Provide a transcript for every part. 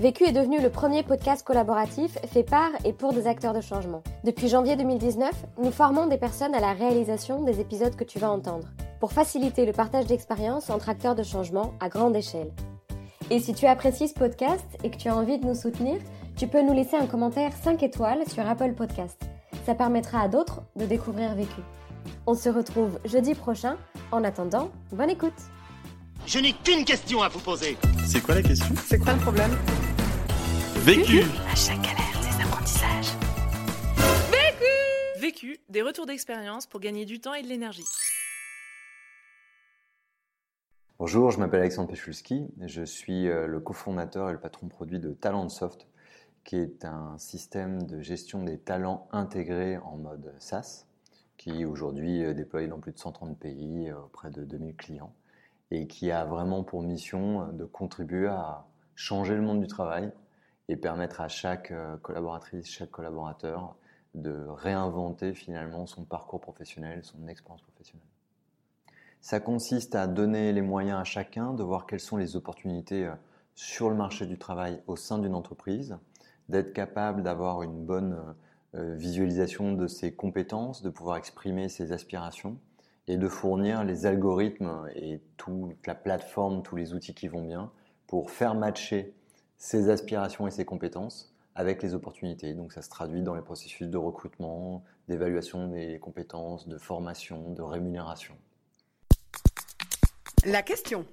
Vécu est devenu le premier podcast collaboratif fait par et pour des acteurs de changement. Depuis janvier 2019, nous formons des personnes à la réalisation des épisodes que tu vas entendre, pour faciliter le partage d'expériences entre acteurs de changement à grande échelle. Et si tu apprécies ce podcast et que tu as envie de nous soutenir, tu peux nous laisser un commentaire 5 étoiles sur Apple Podcast. Ça permettra à d'autres de découvrir Vécu. On se retrouve jeudi prochain. En attendant, bonne écoute. Je n'ai qu'une question à vous poser. C'est quoi la question? C'est quoi le problème? Vécu À chaque galère, des apprentissages. Vécu, des retours d'expérience pour gagner du temps et de l'énergie. Bonjour, je m'appelle Alexandre Pechulski. Je suis euh, le cofondateur et le patron produit de Talentsoft, qui est un système de gestion des talents intégrés en mode SaaS, qui aujourd'hui est déployé dans plus de 130 pays euh, auprès de 2000 clients et qui a vraiment pour mission de contribuer à changer le monde du travail et permettre à chaque euh, collaboratrice, chaque collaborateur de réinventer finalement son parcours professionnel, son expérience professionnelle. Ça consiste à donner les moyens à chacun de voir quelles sont les opportunités euh, sur le marché du travail au sein d'une entreprise, d'être capable d'avoir une bonne euh, visualisation de ses compétences, de pouvoir exprimer ses aspirations et de fournir les algorithmes et toute la plateforme, tous les outils qui vont bien pour faire matcher ses aspirations et ses compétences avec les opportunités. Donc ça se traduit dans les processus de recrutement, d'évaluation des compétences, de formation, de rémunération. La question.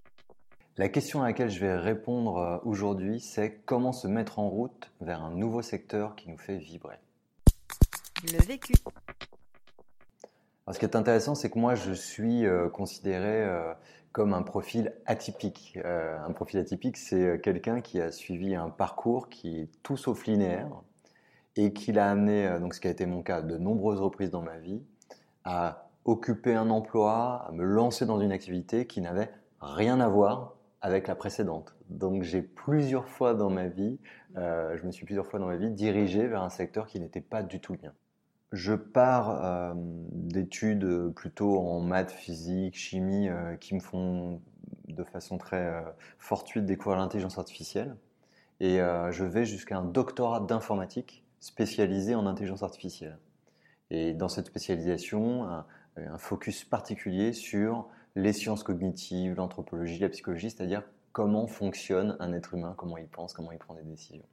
La question à laquelle je vais répondre euh, aujourd'hui, c'est comment se mettre en route vers un nouveau secteur qui nous fait vibrer. Le vécu. Alors, ce qui est intéressant, c'est que moi, je suis euh, considéré euh, comme un profil atypique. Euh, un profil atypique, c'est quelqu'un qui a suivi un parcours qui est tout sauf linéaire et qui l'a amené, donc ce qui a été mon cas de nombreuses reprises dans ma vie, à occuper un emploi, à me lancer dans une activité qui n'avait rien à voir avec la précédente. Donc j'ai plusieurs fois dans ma vie, je me suis plusieurs fois dans ma vie dirigé vers un secteur qui n'était pas du tout le mien. Je pars euh, d'études plutôt en maths, physique, chimie, euh, qui me font de façon très euh, fortuite découvrir l'intelligence artificielle. Et je vais jusqu'à un doctorat d'informatique spécialisé en intelligence artificielle. Et dans cette spécialisation, un, un focus particulier sur les sciences cognitives, l'anthropologie, la psychologie, c'est-à-dire comment fonctionne un être humain, comment il pense, comment il prend des décisions.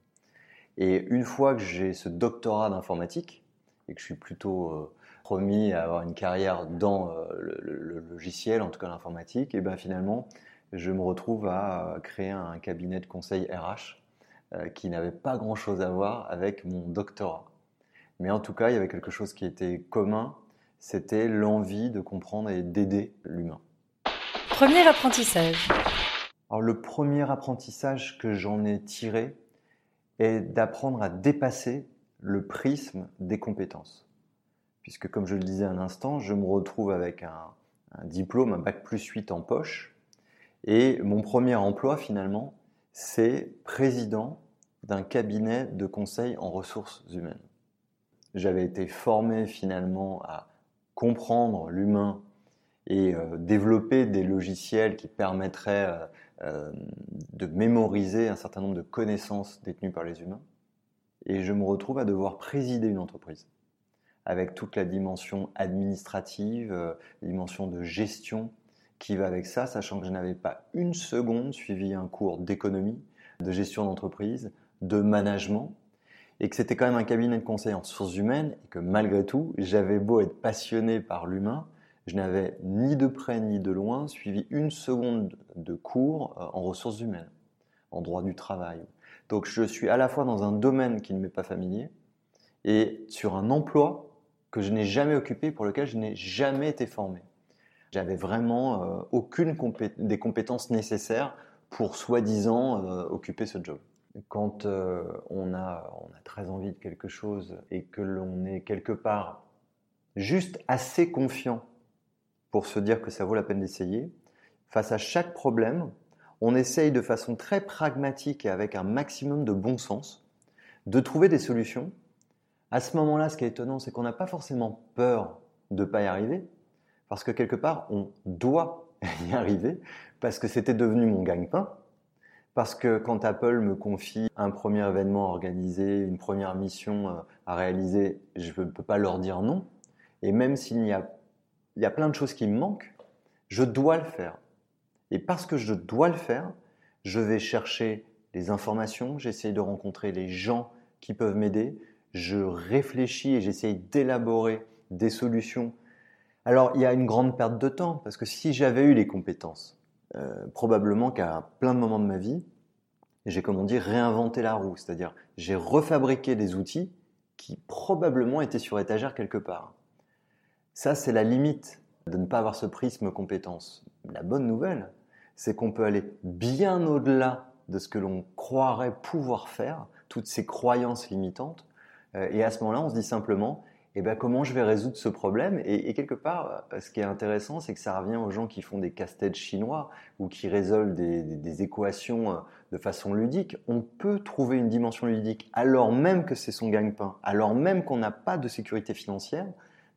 Et une fois que j'ai ce doctorat d'informatique, et que je suis plutôt euh, promis à avoir une carrière dans euh, le, logiciel, en tout cas l'informatique, et bien finalement, je me retrouve à créer un cabinet de conseil RH euh, qui n'avait pas grand-chose à voir avec mon doctorat. Mais en tout cas, il y avait quelque chose qui était commun, c'était l'envie de comprendre et d'aider l'humain. Premier apprentissage. Alors le premier apprentissage que j'en ai tiré est d'apprendre à dépasser le prisme des compétences. Puisque comme je le disais un instant, je me retrouve avec un, diplôme, un bac plus 8 en poche, et mon premier emploi finalement, c'est président d'un cabinet de conseil en ressources humaines. J'avais été formé finalement à comprendre l'humain et euh, développer des logiciels qui permettraient euh, euh, de mémoriser un certain nombre de connaissances détenues par les humains et je me retrouve à devoir présider une entreprise avec toute la dimension administrative, euh, dimension de gestion qui va avec ça, sachant que je n'avais pas une seconde suivi un cours d'économie, de gestion d'entreprise, de management, et que c'était quand même un cabinet de conseil en ressources humaines, et que malgré tout, j'avais beau être passionné par l'humain, je n'avais ni de près ni de loin suivi une seconde de cours euh, en ressources humaines, en droit du travail, donc je suis à la fois dans un domaine qui ne m'est pas familier et sur un emploi que je n'ai jamais occupé, pour lequel je n'ai jamais été formé. J'avais vraiment euh, aucune des compétences nécessaires pour soi-disant euh, occuper ce job. quand euh, on, a, on a très envie de quelque chose et que l'on est quelque part juste assez confiant pour se dire que ça vaut la peine d'essayer, face à chaque problème, on essaye de façon très pragmatique et avec un maximum de bon sens de trouver des solutions. À ce moment-là, ce qui est étonnant, c'est qu'on n'a pas forcément peur de ne pas y arriver, parce que quelque part, on doit y arriver, parce que c'était devenu mon gagne-pain, parce que quand Apple me confie un premier événement à organiser, une première mission euh, à réaliser, je ne peux pas leur dire non. Et même s'il y a, y a plein de choses qui me manquent, je dois le faire. Et parce que je dois le faire, je vais chercher les informations, j'essaye de rencontrer les gens qui peuvent m'aider, je réfléchis et j'essaye d'élaborer des solutions. Alors, il y a une grande perte de temps, parce que si j'avais eu les compétences, euh, probablement qu'à plein de moments de ma vie, j'ai, comme on dit, réinventé la roue. C'est-à-dire, j'ai refabriqué des outils qui probablement étaient sur étagère quelque part. Ça, c'est la limite de ne pas avoir ce prisme compétence. La bonne nouvelle, c'est qu'on peut aller bien au-delà de ce que l'on croirait pouvoir faire, toutes ces croyances limitantes. Euh, et à ce moment-là, on se dit simplement, eh ben, comment je vais résoudre ce problème? Et, quelque part, euh, ce qui est intéressant, c'est que ça revient aux gens qui font des casse-têtes chinois ou qui résolvent des, équations euh, de façon ludique. On peut trouver une dimension ludique alors même que c'est son gagne-pain, alors même qu'on n'a pas de sécurité financière,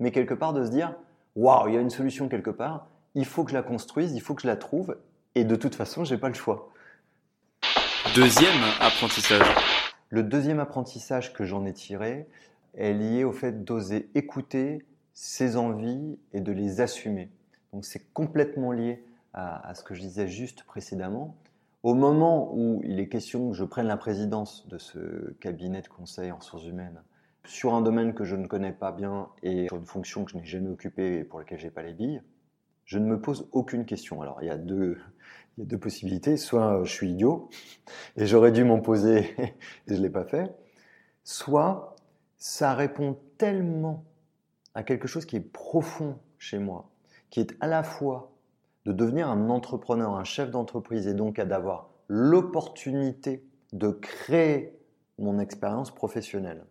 mais quelque part de se dire, waouh, il y a une solution quelque part, il faut que je la construise, il faut que je la trouve, et de toute façon, j'ai pas le choix. Deuxième apprentissage. Le deuxième apprentissage que j'en ai tiré, est lié au fait d'oser écouter ses envies et de les assumer. Donc c'est complètement lié à, ce que je disais juste précédemment. Au moment où il est question que je prenne la présidence de ce cabinet de conseil en ressources humaines sur un domaine que je ne connais pas bien et sur une fonction que je n'ai jamais occupée et pour laquelle je n'ai pas les billes, je ne me pose aucune question. Alors il y a deux, possibilités. Soit je suis idiot et j'aurais dû m'en poser et je ne l'ai pas fait. Soit ça répond tellement à quelque chose qui est profond chez moi, qui est à la fois de devenir un entrepreneur, un chef d'entreprise et donc d'avoir l'opportunité de créer mon expérience professionnelle.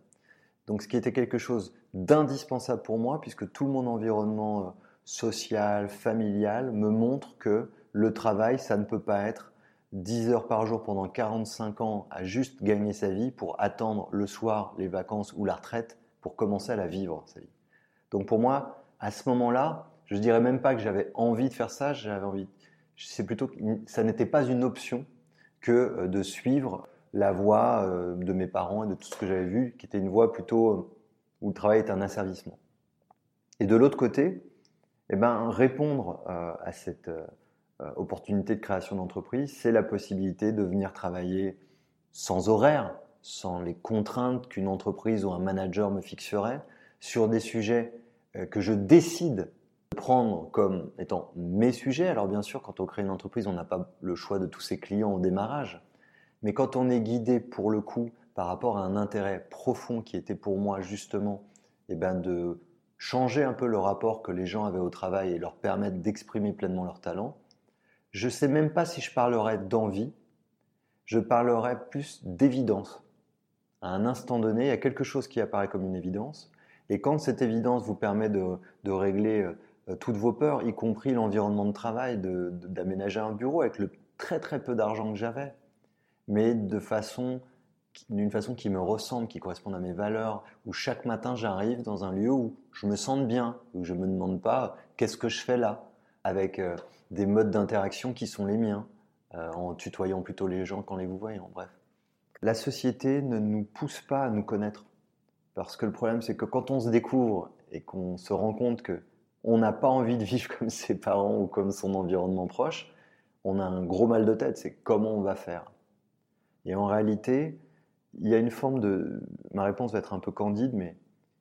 Donc ce qui était quelque chose d'indispensable pour moi puisque tout mon environnement euh, social, familial me montre que le travail, ça ne peut pas être 10 heures par jour pendant 45 ans à juste gagner sa vie pour attendre le soir les vacances ou la retraite pour commencer à la vivre, sa vie. Donc pour moi, à ce moment-là, je dirais même pas que j'avais envie de faire ça, j'avais envie. C'est plutôt que ça n'était pas une option que euh, de suivre la voie euh, de mes parents et de tout ce que j'avais vu, qui était une voie plutôt euh, où le travail est un asservissement. Et de l'autre côté, eh ben, répondre à cette euh, opportunité de création d'entreprise, c'est la possibilité de venir travailler sans horaire, sans les contraintes qu'une entreprise ou un manager me fixerait, sur des sujets euh, que je décide de prendre comme étant mes sujets. Alors bien sûr, quand on crée une entreprise, on n'a pas le choix de tous ses clients au démarrage, mais quand on est guidé pour le coup par rapport à un intérêt profond qui était pour moi justement eh ben de changer un peu le rapport que les gens avaient au travail et leur permettre d'exprimer pleinement leur talent, je ne sais même pas si je parlerais d'envie, je parlerais plus d'évidence. À un instant donné, il y a quelque chose qui apparaît comme une évidence, et quand cette évidence vous permet de, régler euh, toutes vos peurs, y compris l'environnement de travail, d'aménager un bureau avec le très très peu d'argent que j'avais, mais de façon d'une façon qui me ressemble, qui correspond à mes valeurs, où chaque matin j'arrive dans un lieu où je me sens bien, où je ne me demande pas qu'est-ce que je fais là, avec euh, des modes d'interaction qui sont les miens, euh, en tutoyant plutôt les gens qu'en les vous voyant, bref. La société ne nous pousse pas à nous connaître. Parce que le problème, c'est que quand on se découvre et qu'on se rend compte que on n'a pas envie de vivre comme ses parents ou comme son environnement proche, on a un gros mal de tête, c'est comment on va faire. Et en réalité, il y a une forme de... Ma réponse va être un peu candide, mais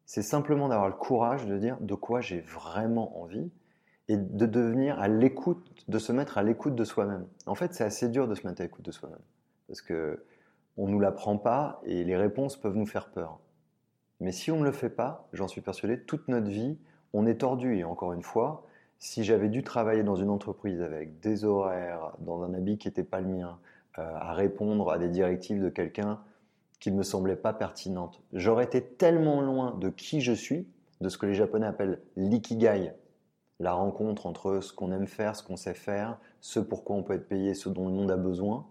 c'est simplement d'avoir le courage de dire de quoi j'ai vraiment envie et de devenir à l'écoute, de se mettre à l'écoute de soi-même. En fait, c'est assez dur de se mettre à l'écoute de soi-même parce que on nous l'apprend pas et les réponses peuvent nous faire peur. Mais si on ne le fait pas, j'en suis persuadé, toute notre vie, on est tordu. Et encore une fois, si j'avais dû travailler dans une entreprise avec des horaires, dans un habit qui n'était pas le mien, euh, à répondre à des directives de quelqu'un qui ne me semblait pas pertinente. J'aurais été tellement loin de qui je suis, de ce que les Japonais appellent l'ikigai, la rencontre entre ce qu'on aime faire, ce qu'on sait faire, ce pourquoi on peut être payé, ce dont le monde a besoin,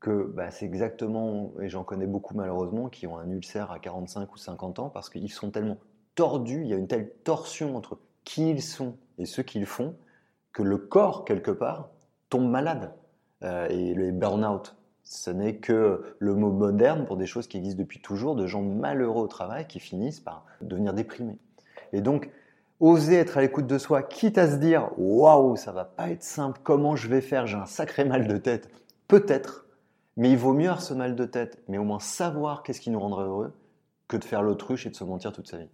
que bah, c'est exactement, et j'en connais beaucoup malheureusement, qui ont un ulcère à 45 ou 50 ans parce qu'ils sont tellement tordus, il y a une telle torsion entre qui ils sont et ce qu'ils font, que le corps, quelque part, tombe malade. Euh, et le burn-out, ce n'est que le mot moderne pour des choses qui existent depuis toujours, de gens malheureux au travail qui finissent par devenir déprimés. Et donc, oser être à l'écoute de soi, quitte à se dire waouh, ça va pas être simple, comment je vais faire, j'ai un sacré mal de tête, peut-être, mais il vaut mieux avoir ce mal de tête, mais au moins savoir qu'est-ce qui nous rendrait heureux, que de faire l'autruche et de se mentir toute sa vie.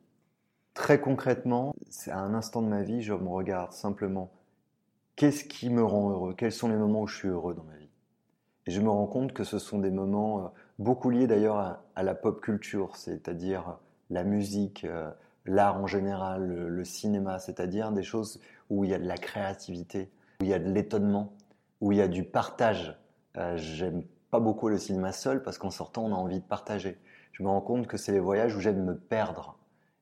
Très concrètement, à un instant de ma vie, je me regarde simplement qu'est-ce qui me rend heureux, quels sont les moments où je suis heureux dans ma vie? Et je me rends compte que ce sont des moments euh, beaucoup liés d'ailleurs à, la pop culture, c'est-à-dire la musique, euh, l'art en général, le, cinéma, c'est-à-dire des choses où il y a de la créativité, où il y a de l'étonnement, où il y a du partage. Euh, j'aime pas beaucoup le cinéma seul parce qu'en sortant, on a envie de partager. Je me rends compte que c'est les voyages où j'aime me perdre.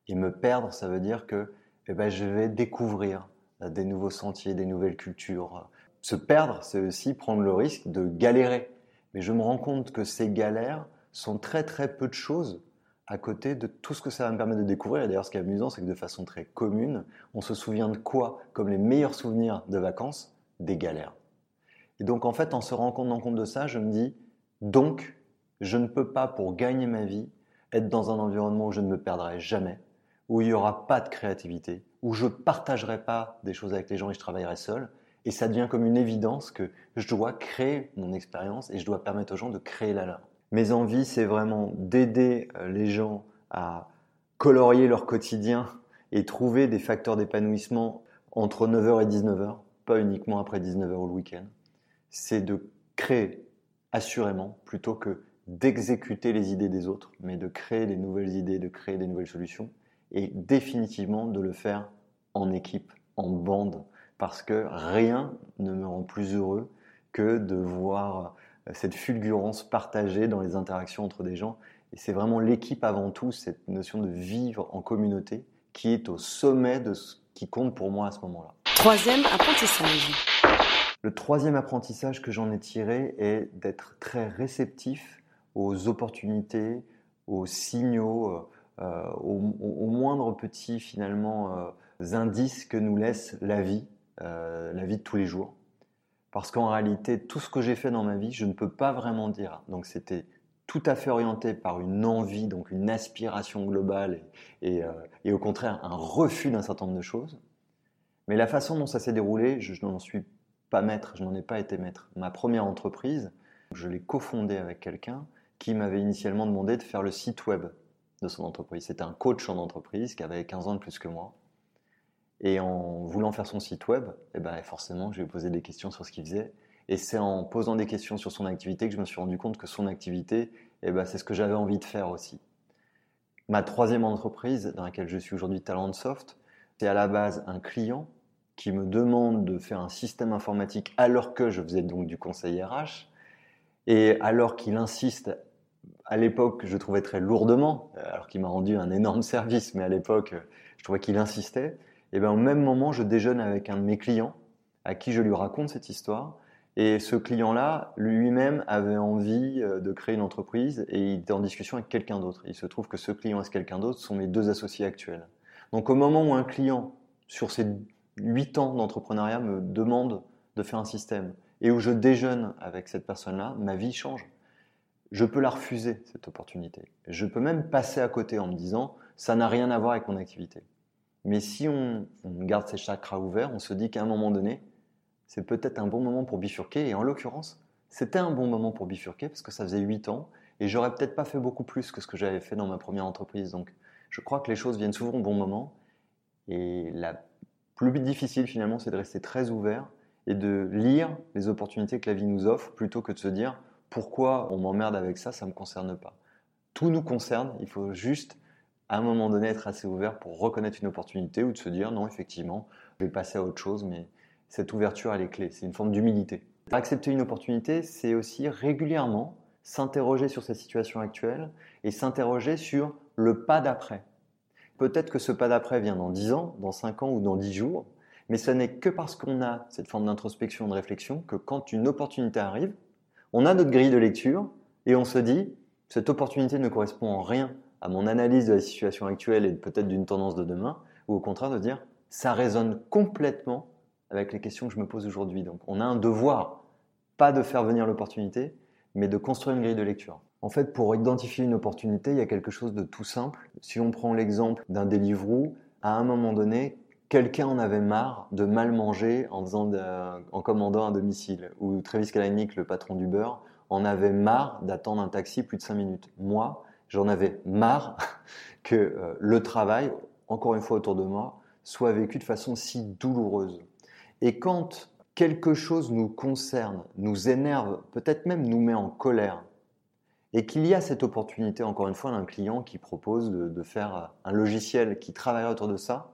Et me perdre, ça veut dire que eh ben, je vais découvrir des nouveaux sentiers, des nouvelles cultures. Se perdre, c'est aussi prendre le risque de galérer. Mais je me rends compte que ces galères sont très très peu de choses à côté de tout ce que ça va me permettre de découvrir. Et d'ailleurs, ce qui est amusant, c'est que de façon très commune, on se souvient de quoi comme les meilleurs souvenirs de vacances? Des galères. Et donc, en fait, en se rendant compte de ça, je me dis, donc, je ne peux pas, pour gagner ma vie, être dans un environnement où je ne me perdrai jamais, où il n'y aura pas de créativité, où je ne partagerai pas des choses avec les gens et je travaillerai seul. Et ça devient comme une évidence que je dois créer mon expérience et je dois permettre aux gens de créer la leur. Mes envies, c'est vraiment d'aider euh, les gens à colorier leur quotidien et trouver des facteurs d'épanouissement entre 9h et 19h, pas uniquement après 19h ou le week-end. C'est de créer assurément plutôt que d'exécuter les idées des autres, mais de créer des nouvelles idées, de créer des nouvelles solutions et définitivement de le faire en équipe, en bande, parce que rien ne me rend plus heureux que de voir cette fulgurance partagée dans les interactions entre des gens. Et c'est vraiment l'équipe avant tout, cette notion de vivre en communauté, qui est au sommet de ce qui compte pour moi à ce moment-là. Troisième apprentissage. Le troisième apprentissage que j'en ai tiré est d'être très réceptif aux opportunités, aux signaux, euh, aux, moindres petits finalement euh, indices que nous laisse la vie, euh, la vie de tous les jours. Parce qu'en réalité, tout ce que j'ai fait dans ma vie, je ne peux pas vraiment dire. Donc c'était tout à fait orienté par une envie, donc une aspiration globale et, et, au contraire un refus d'un certain nombre de choses. Mais la façon dont ça s'est déroulé, je, n'en suis pas maître, je n'en ai pas été maître. Ma première entreprise, je l'ai cofondée avec quelqu'un qui m'avait initialement demandé de faire le site web de son entreprise. C'était un coach en entreprise qui avait 15 ans de plus que moi. Et en voulant faire son site web, eh ben forcément, je lui ai posé des questions sur ce qu'il faisait. Et c'est en posant des questions sur son activité que je me suis rendu compte que son activité, eh ben, c'est ce que j'avais envie de faire aussi. Ma troisième entreprise, dans laquelle je suis aujourd'hui, Talentsoft, c'est à la base un client qui me demande de faire un système informatique alors que je faisais donc du conseil RH. Et alors qu'il insiste à l'époque, je trouvais très lourdement, euh, alors qu'il m'a rendu un énorme service, mais à l'époque, euh, je trouvais qu'il insistait. Et bien, au même moment, je déjeune avec un de mes clients, à qui je lui raconte cette histoire. Et ce client-là, lui-même, avait envie euh, de créer une entreprise et il était en discussion avec quelqu'un d'autre. Il se trouve que ce client et ce quelqu'un d'autre sont mes deux associés actuels. Donc, au moment où un client, sur ses huit ans d'entrepreneuriat, me demande de faire un système et où je déjeune avec cette personne-là, ma vie change je peux la refuser, cette opportunité. Je peux même passer à côté en me disant, ça n'a rien à voir avec mon activité. Mais si on, garde ses chakras ouverts, on se dit qu'à un moment donné, c'est peut-être un bon moment pour bifurquer. Et en l'occurrence, c'était un bon moment pour bifurquer parce que ça faisait 8 ans et j'aurais peut-être pas fait beaucoup plus que ce que j'avais fait dans ma première entreprise. Donc, je crois que les choses viennent souvent au bon moment. Et la plus difficile finalement, c'est de rester très ouvert et de lire les opportunités que la vie nous offre plutôt que de se dire pourquoi on m'emmerde avec ça, ça ne me concerne pas. Tout nous concerne, il faut juste à un moment donné être assez ouvert pour reconnaître une opportunité ou de se dire non, effectivement, je vais passer à autre chose, mais cette ouverture, elle est clé. C'est une forme d'humilité. Accepter une opportunité, c'est aussi régulièrement s'interroger sur sa situation actuelle et s'interroger sur le pas d'après. Peut-être que ce pas d'après vient dans 10 ans, dans 5 ans ou dans 10 jours, mais ce n'est que parce qu'on a cette forme d'introspection, de réflexion, que quand une opportunité arrive, on a notre grille de lecture et on se dit, cette opportunité ne correspond en rien à mon analyse de la situation actuelle et peut-être d'une tendance de demain, ou au contraire de dire, ça résonne complètement avec les questions que je me pose aujourd'hui. Donc on a un devoir, pas de faire venir l'opportunité, mais de construire une grille de lecture. En fait, pour identifier une opportunité, il y a quelque chose de tout simple. Si on prend l'exemple d'un Deliveroo, à un moment donné, quelqu'un en avait marre de mal manger en, en commandant un domicile. Ou Travis Kalanick, le patron du beurre, en avait marre d'attendre un taxi plus de 5 minutes. Moi, j'en avais marre que euh, le travail, encore une fois autour de moi, soit vécu de façon si douloureuse. Et quand quelque chose nous concerne, nous énerve, peut-être même nous met en colère, et qu'il y a cette opportunité, encore une fois, d'un client qui propose de, faire un logiciel qui travaille autour de ça,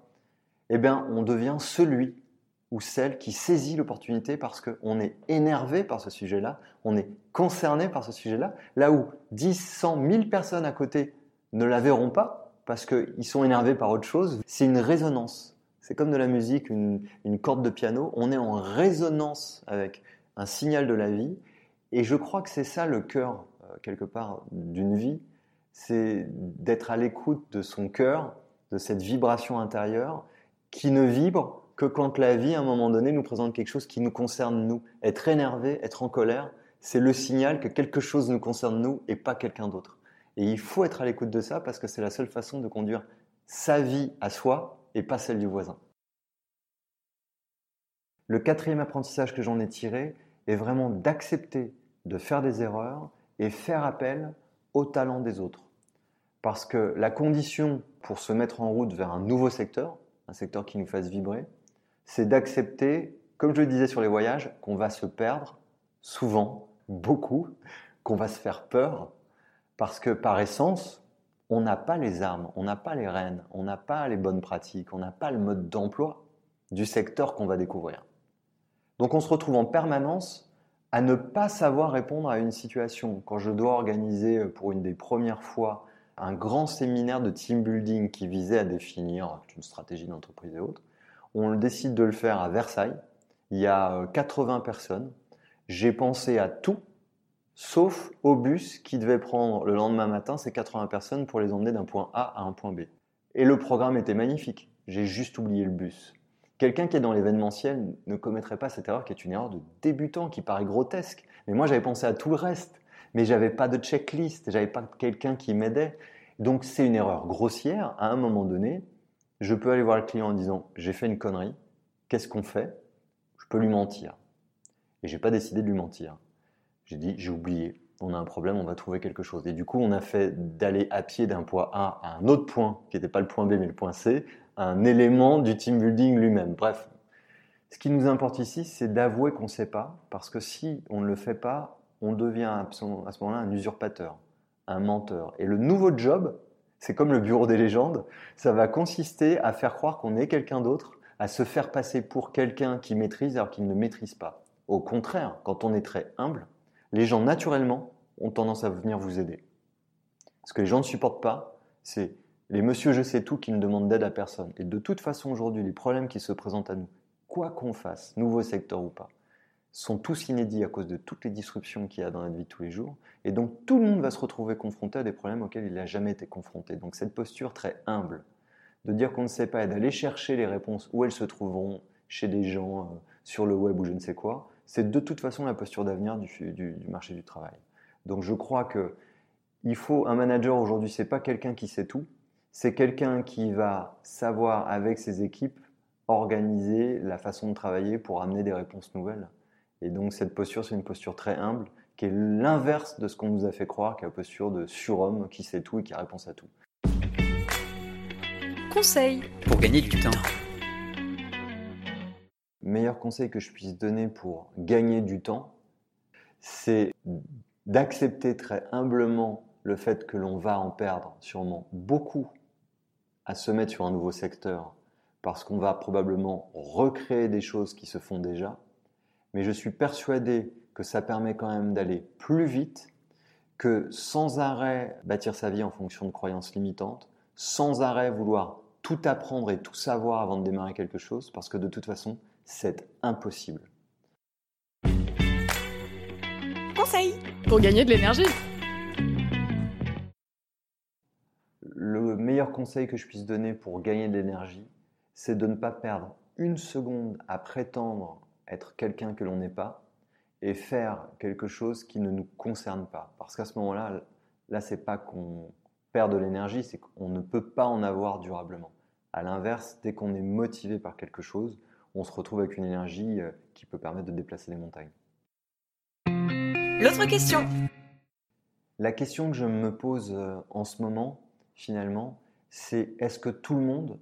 eh bien, on devient celui ou celle qui saisit l'opportunité parce qu'on est énervé par ce sujet-là, on est concerné par ce sujet-là, là où 10, 100, 1000 personnes à côté ne la verront pas parce qu'ils sont énervés par autre chose, c'est une résonance. C'est comme de la musique, une, corde de piano, on est en résonance avec un signal de la vie, et je crois que c'est ça le cœur, euh, quelque part, d'une vie, c'est d'être à l'écoute de son cœur, de cette vibration intérieure, qui ne vibre que quand la vie, à un moment donné, nous présente quelque chose qui nous concerne nous. Être énervé, être en colère, c'est le signal que quelque chose nous concerne nous et pas quelqu'un d'autre. Et il faut être à l'écoute de ça parce que c'est la seule façon de conduire sa vie à soi et pas celle du voisin. Le quatrième apprentissage que j'en ai tiré est vraiment d'accepter de faire des erreurs et faire appel au talent des autres. Parce que la condition pour se mettre en route vers un nouveau secteur, un secteur qui nous fasse vibrer, c'est d'accepter, comme je le disais sur les voyages, qu'on va se perdre souvent, beaucoup, qu'on va se faire peur, parce que par essence, on n'a pas les armes, on n'a pas les rênes, on n'a pas les bonnes pratiques, on n'a pas le mode d'emploi du secteur qu'on va découvrir. Donc on se retrouve en permanence à ne pas savoir répondre à une situation. Quand je dois organiser pour une des premières fois un grand séminaire de team building qui visait à définir une stratégie d'entreprise et autres, on décide de le faire à Versailles. Il y a 80 euh, personnes. J'ai pensé à tout, sauf au bus qui devait prendre le lendemain matin ces 80 personnes pour les emmener d'un point A à un point B. Et le programme était magnifique. J'ai juste oublié le bus. Quelqu'un qui est dans l'événementiel ne commettrait pas cette erreur qui est une erreur de débutant, qui paraît grotesque. Mais moi, j'avais pensé à tout le reste. Mais j'avais pas de checklist, j'avais pas quelqu'un qui m'aidait. Donc c'est une erreur grossière. À un moment donné, je peux aller voir le client en disant j'ai fait une connerie, qu'est-ce qu'on fait? Je peux lui mentir. Et j'ai pas décidé de lui mentir. J'ai dit j'ai oublié, on a un problème, on va trouver quelque chose. Et du coup, on a fait d'aller à pied d'un point A à un autre point, qui n'était pas le point B mais le point C, un élément du team building lui-même. Bref, ce qui nous importe ici, c'est d'avouer qu'on ne sait pas, parce que si on ne le fait pas, on devient à ce moment-là un usurpateur, un menteur. Et le nouveau job, c'est comme le bureau des légendes, ça va consister à faire croire qu'on est quelqu'un d'autre, à se faire passer pour quelqu'un qui maîtrise alors qu'il ne maîtrise pas. Au contraire, quand on est très humble, les gens naturellement ont tendance à venir vous aider. Ce que les gens ne supportent pas, c'est les monsieur je sais tout qui ne demandent d'aide à personne. Et de toute façon aujourd'hui, les problèmes qui se présentent à nous, quoi qu'on fasse, nouveau secteur ou pas, sont tous inédits à cause de toutes les disruptions qu'il y a dans notre vie de tous les jours. Et donc tout le monde va se retrouver confronté à des problèmes auxquels il n'a jamais été confronté. Donc cette posture très humble de dire qu'on ne sait pas et d'aller chercher les réponses où elles se trouveront chez des gens, euh, sur le web ou je ne sais quoi, c'est de toute façon la posture d'avenir du, du, marché du travail. Donc je crois que il faut un manager aujourd'hui, c'est pas quelqu'un qui sait tout, c'est quelqu'un qui va savoir avec ses équipes organiser la façon de travailler pour amener des réponses nouvelles. Et donc cette posture, c'est une posture très humble, qui est l'inverse de ce qu'on nous a fait croire, qui est la posture de surhomme qui sait tout et qui a réponse à tout. Conseil pour gagner du temps. Meilleur conseil que je puisse donner pour gagner du temps, c'est d'accepter très humblement le fait que l'on va en perdre sûrement beaucoup à se mettre sur un nouveau secteur parce qu'on va probablement recréer des choses qui se font déjà mais je suis persuadé que ça permet quand même d'aller plus vite que sans arrêt bâtir sa vie en fonction de croyances limitantes, sans arrêt vouloir tout apprendre et tout savoir avant de démarrer quelque chose, parce que de toute façon, c'est impossible. Conseil pour gagner de l'énergie. Le meilleur conseil que je puisse donner pour gagner de l'énergie, c'est de ne pas perdre une seconde à prétendre être quelqu'un que l'on n'est pas et faire quelque chose qui ne nous concerne pas. Parce qu'à ce moment-là, là, c'est pas qu'on perd de l'énergie, c'est qu'on ne peut pas en avoir durablement. À l'inverse, dès qu'on est motivé par quelque chose, on se retrouve avec une énergie euh, qui peut permettre de déplacer les montagnes. L'autre question. La question que je me pose euh, en ce moment, finalement, c'est est-ce que tout le monde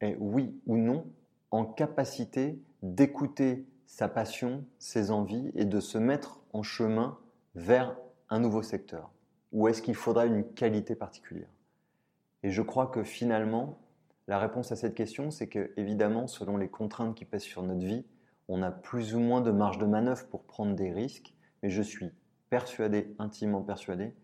est, oui ou non, en capacité d'écouter sa passion, ses envies et de se mettre en chemin vers un nouveau secteur Ou est-ce qu'il faudra une qualité particulière. Et je crois que finalement, la réponse à cette question, c'est que évidemment, selon les contraintes qui pèsent sur notre vie, on a plus ou moins de marge de manœuvre pour prendre des risques, mais je suis persuadé, intimement persuadé,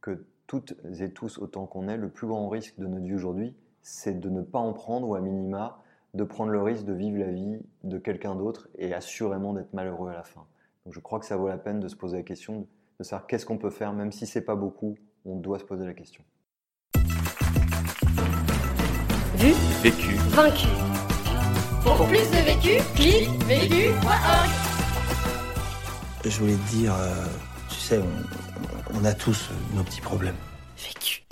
que toutes et tous, autant qu'on est, le plus grand risque de notre vie aujourd'hui, c'est de ne pas en prendre ou à minima de prendre le risque de vivre la vie de quelqu'un d'autre et assurément d'être malheureux à la fin. Donc je crois que ça vaut la peine de se poser la question de savoir qu'est-ce qu'on peut faire, même si c'est pas beaucoup, on doit se poser la question. Vu, Vécu. vaincu. Pour plus de vécu, clique vécu.org. Je voulais te dire, euh, tu sais, on, on a tous nos petits problèmes. Vécu.